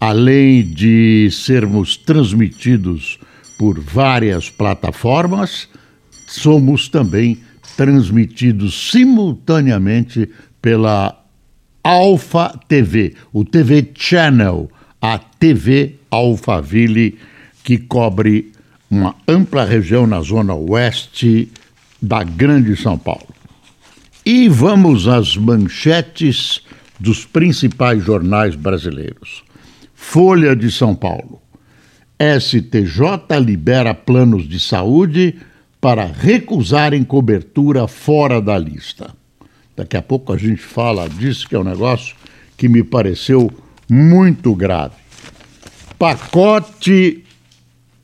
Além de sermos transmitidos por várias plataformas, somos também transmitidos simultaneamente pela Alfa TV, o TV Channel, a TV Alphaville, que cobre uma ampla região na zona oeste da Grande São Paulo. E vamos às manchetes dos principais jornais brasileiros. Folha de São Paulo. STJ libera planos de saúde para recusarem cobertura fora da lista. Daqui a pouco a gente fala disso, que é um negócio que me pareceu muito grave. Pacote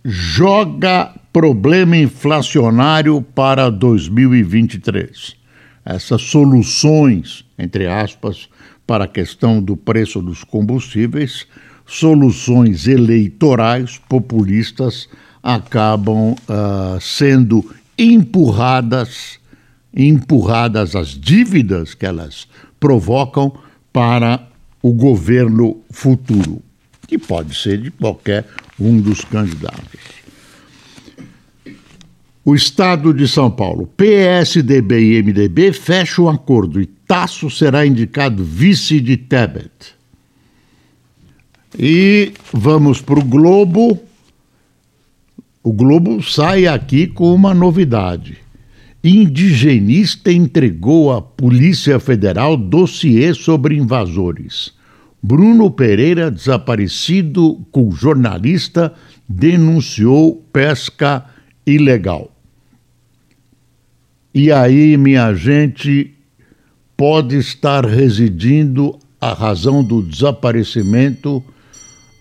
joga problema inflacionário para 2023 essas soluções, entre aspas, para a questão do preço dos combustíveis, soluções eleitorais populistas acabam uh, sendo empurradas, empurradas as dívidas que elas provocam para o governo futuro, que pode ser de qualquer um dos candidatos. O Estado de São Paulo, PSDB e MDB fecham um acordo e Tasso será indicado vice de Tebet. E vamos para o Globo. O Globo sai aqui com uma novidade. Indigenista entregou à Polícia Federal dossiê sobre invasores. Bruno Pereira, desaparecido com jornalista, denunciou pesca ilegal. E aí, minha gente, pode estar residindo a razão do desaparecimento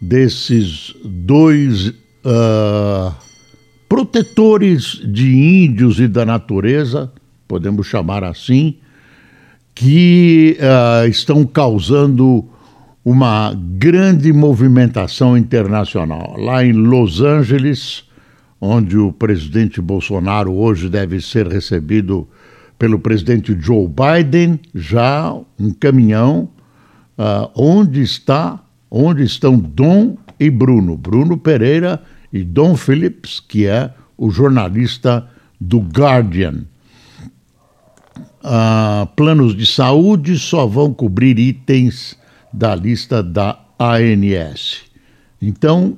desses dois uh, protetores de índios e da natureza, podemos chamar assim, que uh, estão causando uma grande movimentação internacional. Lá em Los Angeles, onde o presidente Bolsonaro hoje deve ser recebido pelo presidente Joe Biden, já um caminhão, uh, onde está, onde estão Dom e Bruno, Bruno Pereira e Dom Phillips, que é o jornalista do Guardian. Uh, planos de saúde só vão cobrir itens da lista da ANS. Então,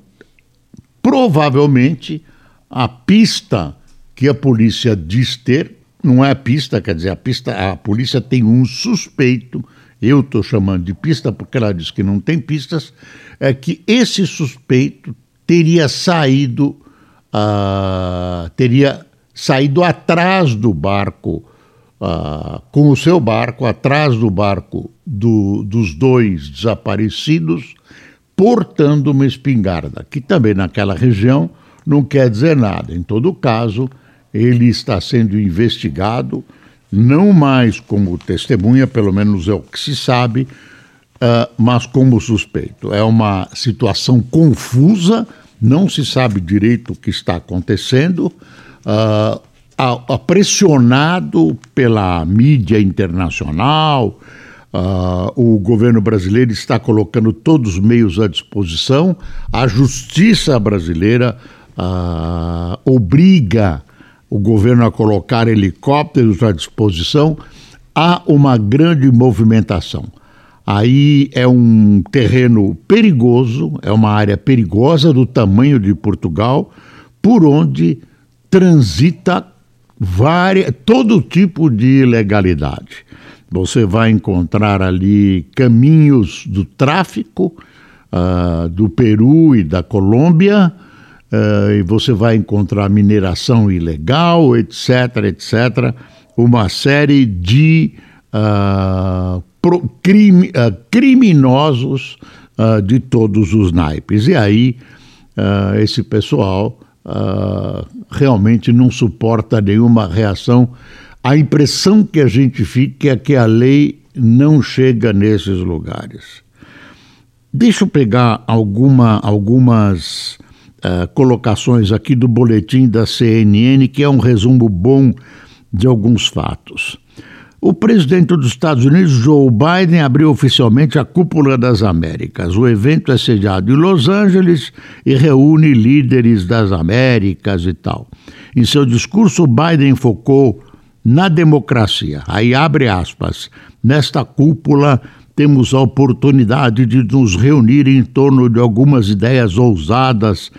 provavelmente a pista que a polícia diz ter não é pista, quer dizer, a pista, a polícia tem um suspeito, eu estou chamando de pista porque ela diz que não tem pistas, é que esse suspeito teria saído, uh, teria saído atrás do barco, uh, com o seu barco, atrás do barco do, dos dois desaparecidos, portando uma espingarda, que também naquela região não quer dizer nada. Em todo caso, ele está sendo investigado, não mais como testemunha, pelo menos é o que se sabe, uh, mas como suspeito. É uma situação confusa, não se sabe direito o que está acontecendo. Uh, pressionado pela mídia internacional, Uh, o governo brasileiro está colocando todos os meios à disposição, a justiça brasileira obriga o governo a colocar helicópteros à disposição, há uma grande movimentação. Aí é um terreno perigoso, é uma área perigosa do tamanho de Portugal, por onde transita várias, todo tipo de ilegalidade. Você vai encontrar ali caminhos do tráfico uh, do Peru e da Colômbia, uh, e você vai encontrar mineração ilegal, etc., etc., uma série de uh, pro, crime, uh, criminosos de todos os naipes. E aí esse pessoal realmente não suporta nenhuma reação. A impressão que a gente fica é que a lei não chega nesses lugares. Deixa eu pegar alguma, algumas uh, colocações aqui do boletim da CNN, que é um resumo bom de alguns fatos. O presidente dos Estados Unidos, Joe Biden, abriu oficialmente a Cúpula das Américas. O evento é sediado em Los Angeles e reúne líderes das Américas e tal. Em seu discurso, Biden focou na democracia. Aí abre aspas. Nesta cúpula temos a oportunidade de nos reunir em torno de algumas ideias ousadas,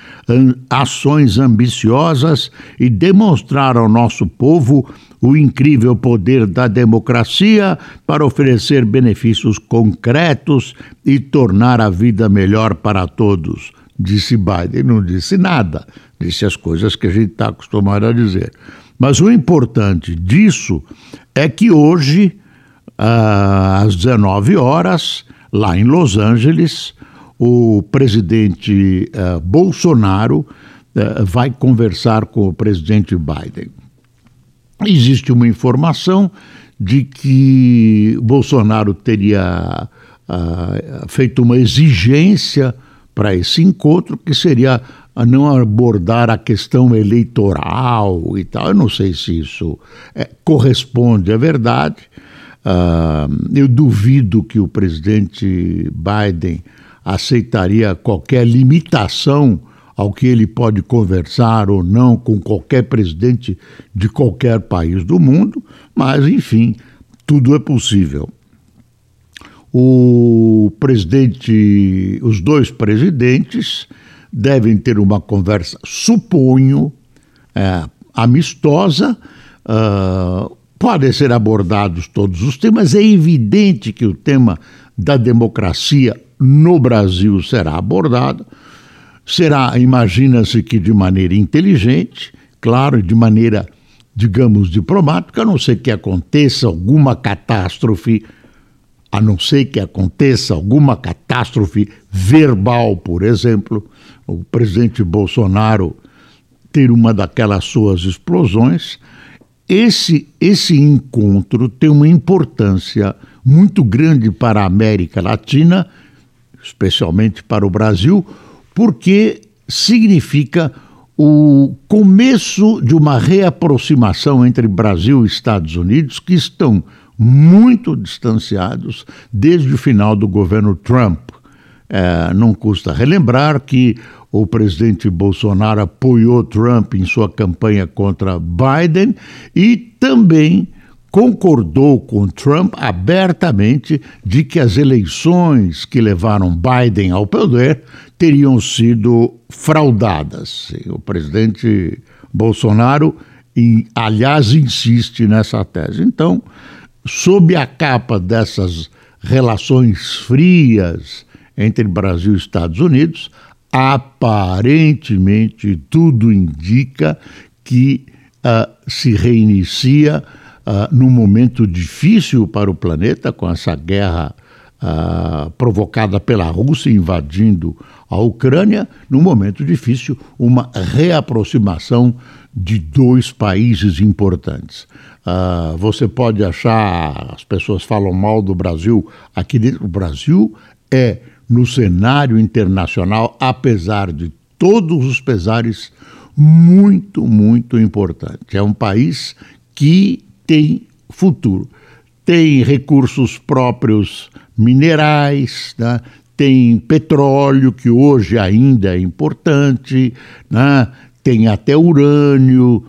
ações ambiciosas e demonstrar ao nosso povo o incrível poder da democracia para oferecer benefícios concretos e tornar a vida melhor para todos. Disse Biden, não disse nada, disse as coisas que a gente está acostumado a dizer. Mas o importante disso é que hoje, às 19 horas, lá em Los Angeles, o presidente uh, Bolsonaro uh, vai conversar com o presidente Biden. Existe uma informação de que Bolsonaro teria uh, feito uma exigência para esse encontro, que seria a não abordar a questão eleitoral e tal. Eu não sei se isso é, corresponde à verdade. Uh, eu duvido que o presidente Biden aceitaria qualquer limitação ao que ele pode conversar ou não com qualquer presidente de qualquer país do mundo, mas, enfim, tudo é possível. O presidente, os dois presidentes devem ter uma conversa, suponho, é, amistosa. Uh, podem ser abordados todos os temas. É evidente que o tema da democracia no Brasil será abordado será, imagina-se que de maneira inteligente, claro, de maneira, digamos, diplomática, a não ser que aconteça alguma catástrofe, a não ser que aconteça alguma catástrofe verbal, por exemplo, o presidente Bolsonaro ter uma daquelas suas explosões, esse, esse encontro tem uma importância muito grande para a América Latina, especialmente para o Brasil, porque significa o começo de uma reaproximação entre Brasil e Estados Unidos, que estão muito distanciados desde o final do governo Trump. É, não custa relembrar que o presidente Bolsonaro apoiou Trump em sua campanha contra Biden e também concordou com Trump abertamente de que as eleições que levaram Biden ao poder teriam sido fraudadas. O presidente Bolsonaro, aliás, insiste nessa tese. Então, sob a capa dessas relações frias entre Brasil e Estados Unidos, aparentemente tudo indica que uh, se reinicia uh, num momento difícil para o planeta, com essa guerra uh, provocada pela Rússia invadindo a Ucrânia, num momento difícil, uma reaproximação de dois países importantes. Uh, você pode achar, as pessoas falam mal do Brasil, aqui dentro, o Brasil é, no cenário internacional, apesar de todos os pesares, muito, muito importante. É um país que tem futuro. Tem recursos próprios minerais, né? tem petróleo, que hoje ainda é importante, né? tem até urânio,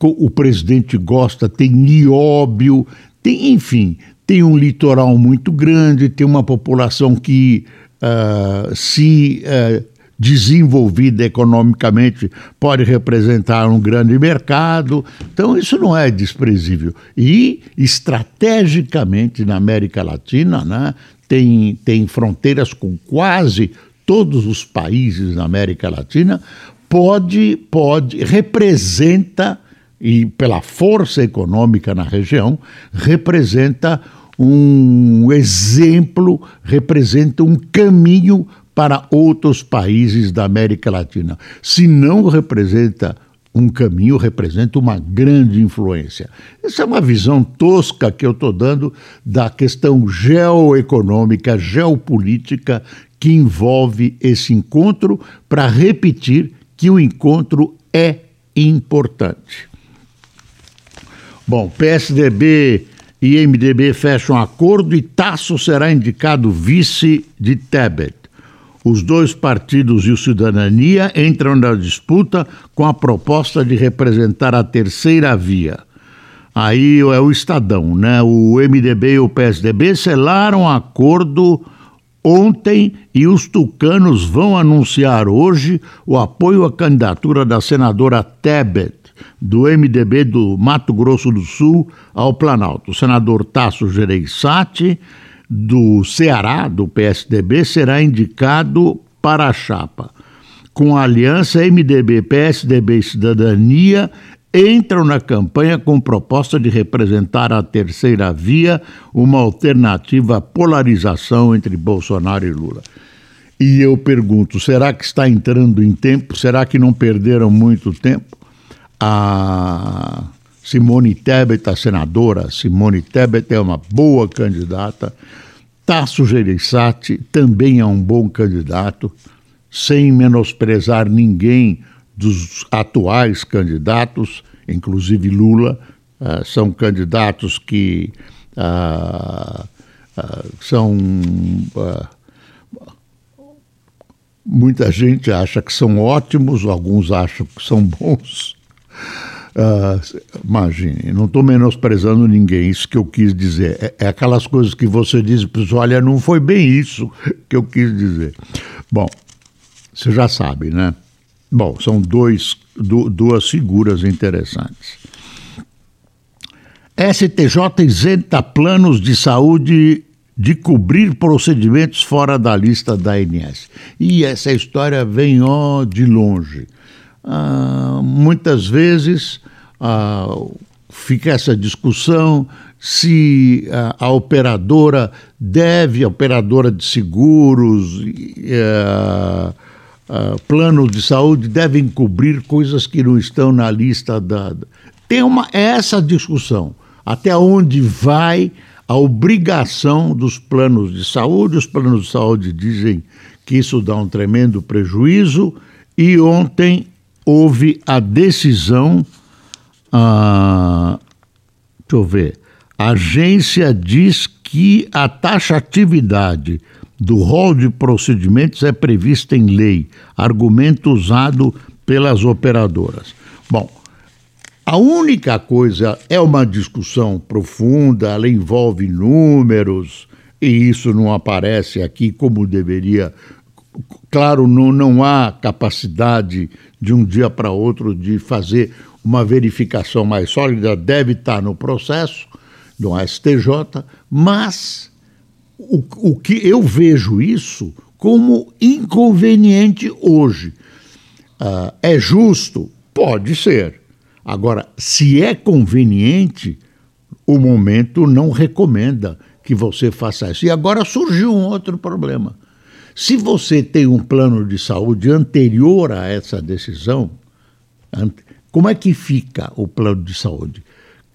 o presidente gosta, tem nióbio, tem, enfim, tem um litoral muito grande, tem uma população que uh, se uh, desenvolvida economicamente pode representar um grande mercado. Então, isso não é desprezível. E, estrategicamente, na América Latina, né, tem, tem fronteiras com quase todos os países da América Latina, pode, pode, representa, e pela força econômica na região, representa um exemplo, representa um caminho para outros países da América Latina. Se não representa um caminho, representa uma grande influência. Essa é uma visão tosca que eu estou dando da questão geoeconômica, geopolítica que envolve esse encontro, para repetir que o encontro é importante. Bom, PSDB e MDB fecham acordo e Tasso será indicado vice de Tebet. Os dois partidos e o Cidadania entram na disputa com a proposta de representar a terceira via. Aí é o Estadão, né? O MDB e o PSDB selaram acordo ontem e os tucanos vão anunciar hoje o apoio à candidatura da senadora Tebet, do MDB do Mato Grosso do Sul, ao Planalto. O senador Tasso Gereissati do Ceará, do PSDB, será indicado para a chapa. Com a aliança MDB, PSDB e Cidadania entram na campanha com proposta de representar a terceira via, uma alternativa à polarização entre Bolsonaro e Lula. E eu pergunto: será que está entrando em tempo? Será que não perderam muito tempo? A Simone Tebet, a senadora Simone Tebet, é uma boa candidata. Tasso Gereissati também é um bom candidato, sem menosprezar ninguém dos atuais candidatos, inclusive Lula, uh, são candidatos que uh, uh, são. muita gente acha que são ótimos, alguns acham que são bons. Uh, imagine, não estou menosprezando ninguém, isso que eu quis dizer. É, é aquelas coisas que você diz para olha, não foi bem isso que eu quis dizer. Bom, você já sabe, né? Bom, são dois, du, duas figuras interessantes. STJ isenta planos de saúde de cobrir procedimentos fora da lista da ANS. E essa história vem ó, de longe. Ah, muitas vezes ah, fica essa discussão se a, a, operadora deve, a operadora de seguros, eh, plano de saúde devem cobrir coisas que não estão na lista da. Tem uma essa discussão até onde vai a obrigação dos planos de saúde. Os planos de saúde dizem que isso dá um tremendo prejuízo e ontem houve a decisão. Ah, deixa eu ver. A agência diz que a taxatividade do rol de procedimentos é prevista em lei, argumento usado pelas operadoras. Bom, a única coisa é uma discussão profunda, ela envolve números, e isso não aparece aqui como deveria Claro, não, não há capacidade de um dia para outro de fazer uma verificação mais sólida, deve estar no processo do STJ, mas o, o que eu vejo isso como inconveniente hoje. Uh, é justo? Pode ser. Agora, se é conveniente, o momento não recomenda que você faça isso. E agora surgiu um outro problema. Se você tem um plano de saúde anterior a essa decisão, como é que fica o plano de saúde?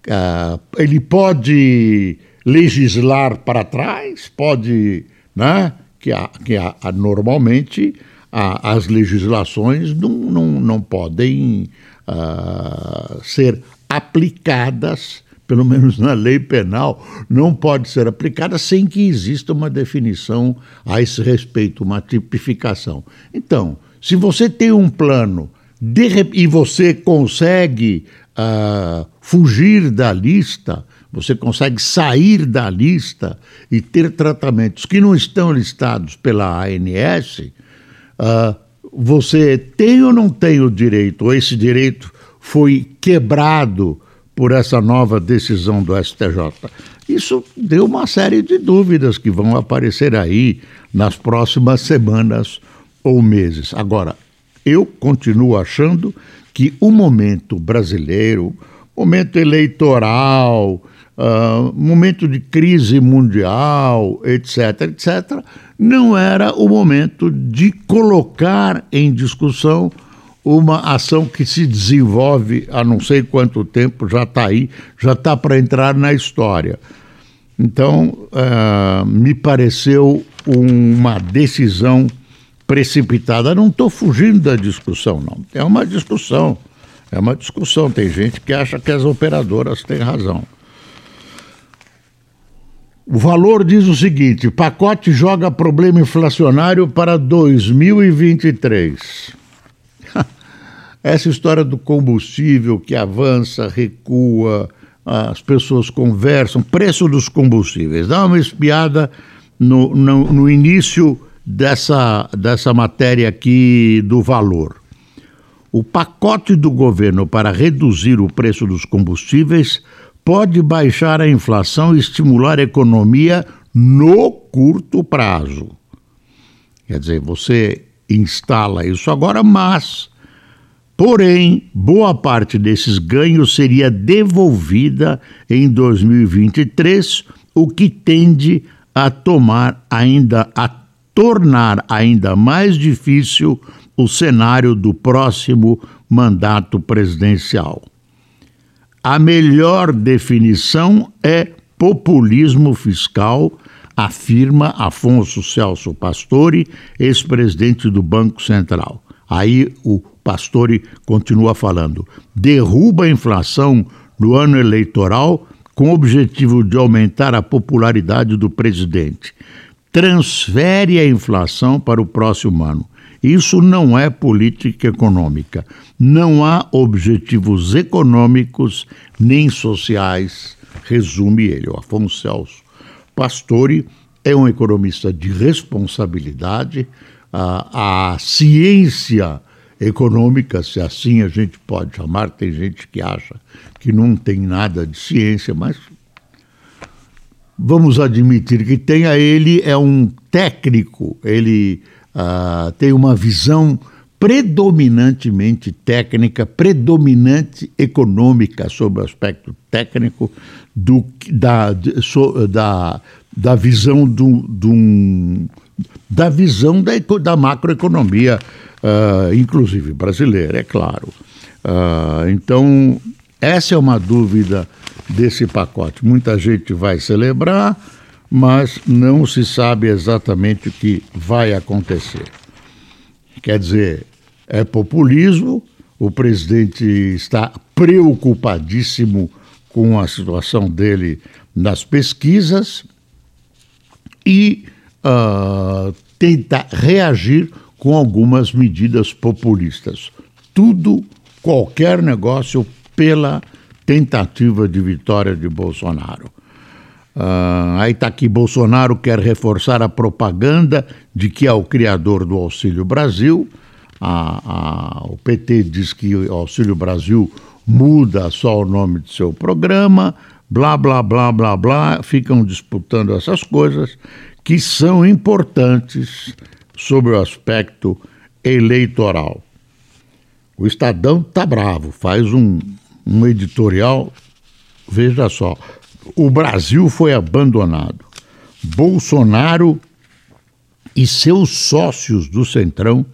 Uh, ele pode legislar para trás, pode, né? Que, a, que a, a, normalmente a, as legislações não, não, não podem uh, ser aplicadas pelo menos na lei penal, não pode ser aplicada sem que exista uma definição a esse respeito, uma tipificação. Então, se você tem um plano de, e você consegue uh, fugir da lista, você consegue sair da lista e ter tratamentos que não estão listados pela ANS, uh, ah, você tem ou não tem o direito, ou esse direito foi quebrado por essa nova decisão do STJ. Isso deu uma série de dúvidas que vão aparecer aí nas próximas semanas ou meses. Agora, eu continuo achando que o momento brasileiro, momento eleitoral, uh, momento de crise mundial, etc., etc., não era o momento de colocar em discussão uma ação que se desenvolve há não sei quanto tempo, já está aí, já está para entrar na história. Então, uh, me pareceu uma decisão precipitada. Não estou fugindo da discussão, não. É uma discussão. É uma discussão. Tem gente que acha que as operadoras têm razão. O valor diz o seguinte: pacote joga problema inflacionário para 2023. Essa história do combustível que avança, recua, as pessoas conversam, preço dos combustíveis. Dá uma espiada no, no, no início dessa, dessa matéria aqui do valor. O pacote do governo para reduzir o preço dos combustíveis pode baixar a inflação e estimular a economia no curto prazo. Quer dizer, você instala isso agora, mas, porém, boa parte desses ganhos seria devolvida em 2023, o que tende a tomar ainda a tornar ainda mais difícil o cenário do próximo mandato presidencial. A melhor definição é populismo fiscal, afirma Afonso Celso Pastore, ex-presidente do Banco Central. Aí o Pastore continua falando: derruba a inflação no ano eleitoral com o objetivo de aumentar a popularidade do presidente. Transfere a inflação para o próximo ano isso não é política econômica. Não há objetivos econômicos nem sociais, resume ele. O Afonso Celso Pastore é um economista de responsabilidade. A, a ciência econômica, se assim a gente pode chamar, tem gente que acha que não tem nada de ciência, mas vamos admitir que tenha. Ele é um técnico, ele uh, tem uma visão predominantemente técnica, predominante econômica sobre o aspecto técnico do, da, so, da, da visão do, do, da visão da, da macroeconomia, uh, inclusive brasileira, é claro. Uh, então, essa é uma dúvida desse pacote. Muita gente vai celebrar, mas não se sabe exatamente o que vai acontecer. Quer dizer, é populismo, o presidente está preocupadíssimo com a situação dele nas pesquisas e uh, tenta reagir com algumas medidas populistas. Tudo, qualquer negócio pela tentativa de vitória de Bolsonaro. Uh, aí está aqui: Bolsonaro quer reforçar a propaganda de que é o criador do Auxílio Brasil. A, a, o PT diz que o Auxílio Brasil muda só o nome do seu programa, blá, blá, blá, blá, blá. Ficam disputando essas coisas que são importantes sobre o aspecto eleitoral. O Estadão está bravo, faz um, um editorial, veja só o Brasil foi abandonado. Bolsonaro e seus sócios do Centrão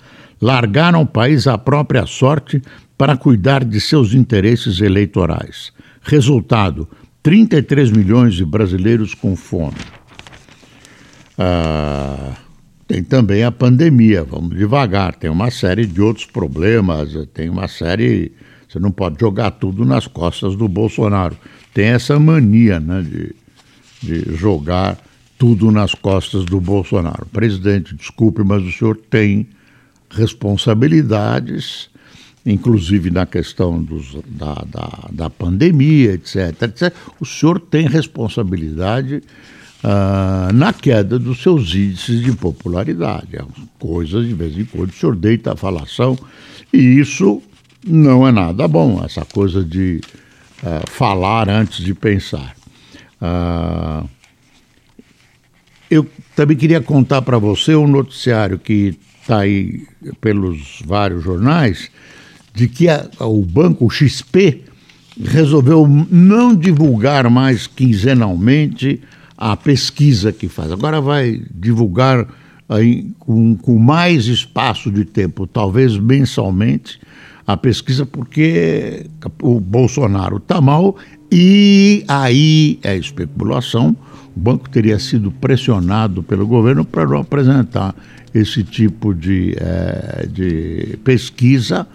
largaram o país à própria sorte para cuidar de seus interesses eleitorais. Resultado: 33 milhões de brasileiros com fome. Ah, tem também a pandemia, vamos devagar, tem uma série de outros problemas, tem uma série. Você não pode jogar tudo nas costas do Bolsonaro tem essa mania né, de, de jogar tudo nas costas do Bolsonaro. Presidente, desculpe, mas o senhor tem responsabilidades, inclusive na questão dos, da, da, da, pandemia, etc, etc. O senhor tem responsabilidade uh, na queda dos seus índices de popularidade. É coisas, de vez em quando, o senhor deita a falação, e isso não é nada bom, essa coisa de uh, falar antes de pensar. Uh, eu também queria contar para você um noticiário que está aí pelos vários jornais, de que a, o banco XP resolveu não divulgar mais quinzenalmente a pesquisa que faz. Agora vai divulgar com, com mais espaço de tempo, talvez mensalmente, a pesquisa, porque o Bolsonaro está mal e aí é especulação. O banco teria sido pressionado pelo governo para não apresentar esse tipo de, é, de pesquisa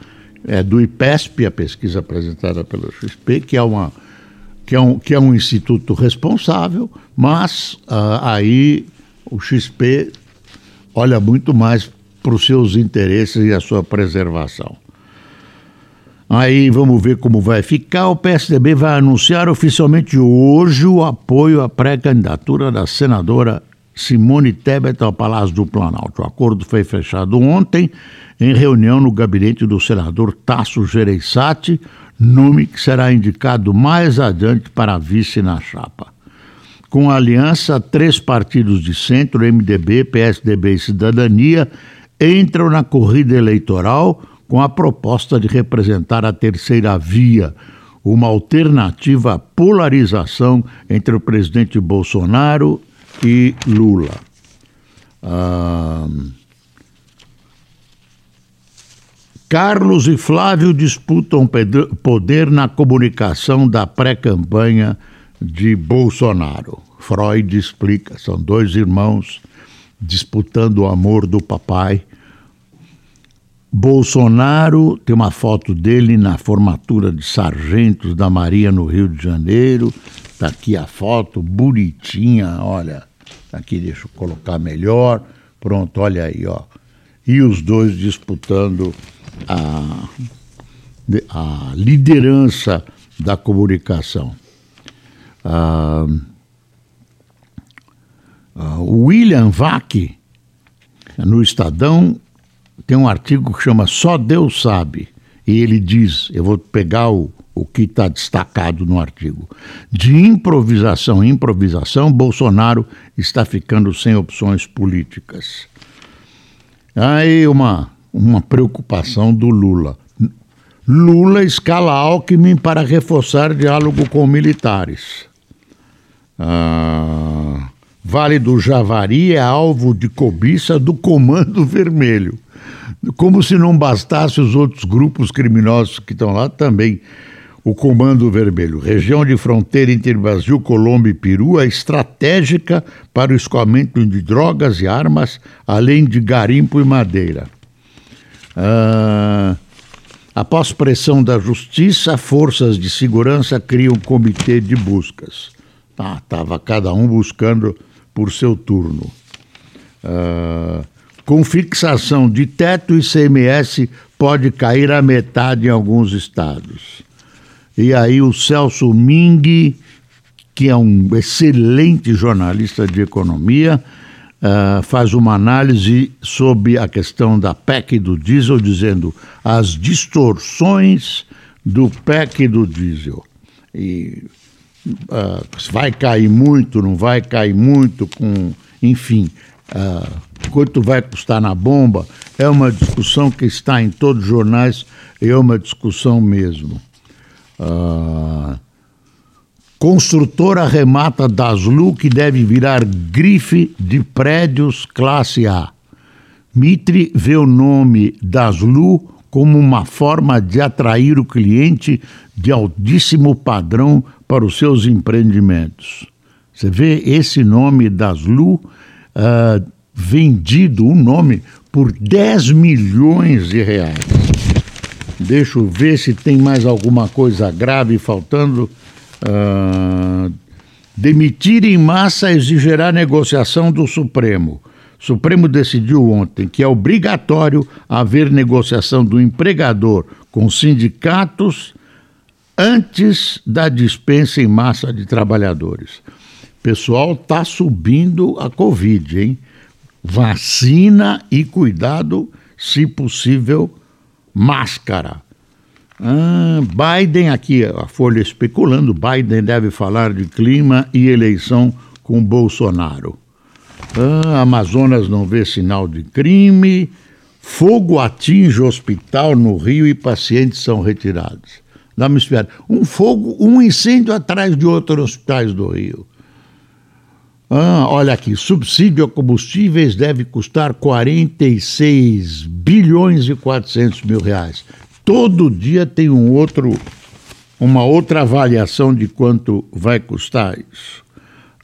é, do IPESP, a pesquisa apresentada pelo XP, que é, uma, que é, um, que é um instituto responsável, mas uh, aí o XP olha muito mais para os seus interesses e a sua preservação. Aí vamos ver como vai ficar. O PSDB vai anunciar oficialmente hoje o apoio à pré-candidatura da senadora Simone Tebet ao Palácio do Planalto. O acordo foi fechado ontem em reunião no gabinete do senador Tasso Gereissati, nome que será indicado mais adiante para vice na chapa. Com a aliança, três partidos de centro, MDB, PSDB e Cidadania, entram na corrida eleitoral com a proposta de representar a terceira via, uma alternativa à polarização entre o presidente Bolsonaro e Lula. Ah, Carlos e Flávio disputam poder na comunicação da pré-campanha de Bolsonaro. Freud explica: são dois irmãos disputando o amor do papai Bolsonaro tem uma foto dele na formatura de sargentos da Maria no Rio de Janeiro. Está aqui a foto, bonitinha, olha. Aqui deixa eu colocar melhor. Pronto, olha aí, ó. E os dois disputando a, a liderança da comunicação. Ah, ah, William Vac, no Estadão, tem um artigo que chama Só Deus Sabe. E ele diz: eu vou pegar o, o que está destacado no artigo. De improvisação em improvisação, Bolsonaro está ficando sem opções políticas. Aí uma, uma preocupação do Lula. Lula escala Alckmin para reforçar diálogo com militares. Ah, vale do Javari é alvo de cobiça do Comando Vermelho como se não bastasse os outros grupos criminosos que estão lá também. O Comando Vermelho, região de fronteira entre Brasil, Colômbia e Peru, é estratégica para o escoamento de drogas e armas, além de garimpo e madeira. Ah, após pressão da justiça, forças de segurança criam um comitê de buscas. Ah, cada um buscando por seu turno. Ah, com fixação de teto, ICMS pode cair a metade em alguns estados. E aí o Celso Ming, que é um excelente jornalista de economia, uh, faz uma análise sobre a questão da PEC do diesel, dizendo as distorções do PEC do diesel. E uh, vai cair muito, não vai cair muito, com, enfim, uh, quanto vai custar na bomba, é uma discussão que está em todos os jornais é uma discussão mesmo. Uh, construtora remata Daslu que deve virar grife de prédios classe A. Mitre vê o nome Daslu como uma forma de atrair o cliente de altíssimo padrão para os seus empreendimentos. Você vê esse nome Daslu uh, vendido o um nome por 10 milhões de reais. Deixa eu ver se tem mais alguma coisa grave faltando. Uh, demitir em massa exigirá negociação do Supremo. Supremo decidiu ontem que é obrigatório haver negociação do empregador com sindicatos antes da dispensa em massa de trabalhadores. Pessoal, está subindo a Covid, hein? Vacina e cuidado, se possível, máscara. Ah, Biden, aqui a Folha especulando, Biden deve falar de clima e eleição com Bolsonaro. Ah, Amazonas não vê sinal de crime. Fogo atinge hospital no Rio e pacientes são retirados. Dá uma esperada. Um fogo, um incêndio atrás de outros hospitais do Rio. Ah, olha aqui, subsídio a combustíveis deve custar 46 bilhões e 400 mil reais. Todo dia tem um outro, uma outra avaliação de quanto vai custar isso.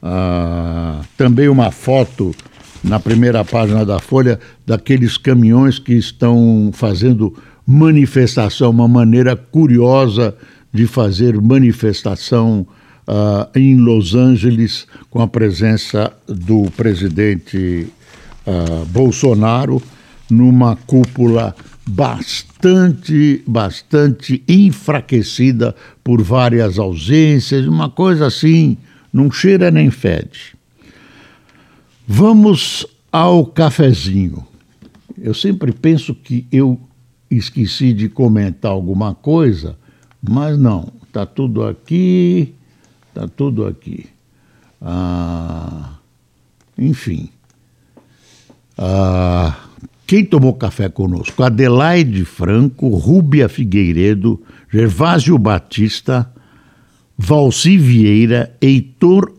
Ah, também uma foto na primeira página da Folha daqueles caminhões que estão fazendo manifestação, uma maneira curiosa de fazer manifestação uh, em Los Angeles com a presença do presidente uh, Bolsonaro numa cúpula bastante, bastante enfraquecida por várias ausências, uma coisa assim, não cheira nem fede. Vamos ao cafezinho. Eu sempre penso que eu esqueci de comentar alguma coisa, mas não, está tudo aqui. Está tudo aqui. Ah, enfim. Ah, quem tomou café conosco? Adelaide Franco, Rúbia Figueiredo, Gervásio Batista, Valci Vieira, Heitor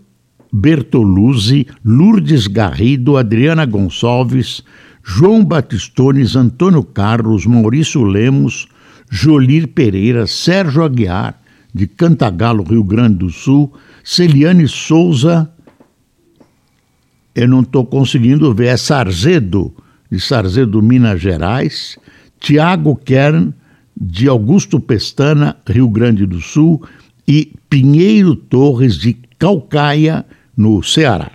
Bertoluzzi, Lourdes Garrido, Adriana Gonçalves, João Batistones, Antônio Carlos, Maurício Lemos, Jolir Pereira, Sérgio Aguiar, de Cantagalo, Rio Grande do Sul, Celiane Souza, eu não estou conseguindo ver, é Sarzedo, de Sarzedo, Minas Gerais, Tiago Kern, de Augusto Pestana, Rio Grande do Sul, e Pinheiro Torres, de Calcaia, no Ceará.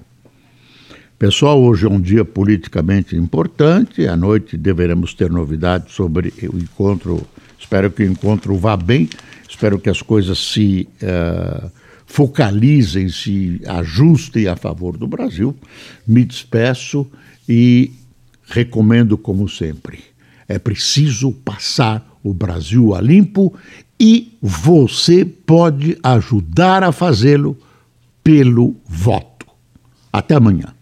Pessoal, hoje é um dia politicamente importante. À noite deveremos ter novidades sobre o encontro. Espero que o encontro vá bem Espero que as coisas se uh, focalizem, se ajustem a favor do Brasil. Me despeço e recomendo, como sempre, é preciso passar o Brasil a limpo e você pode ajudar a fazê-lo pelo voto. Até amanhã.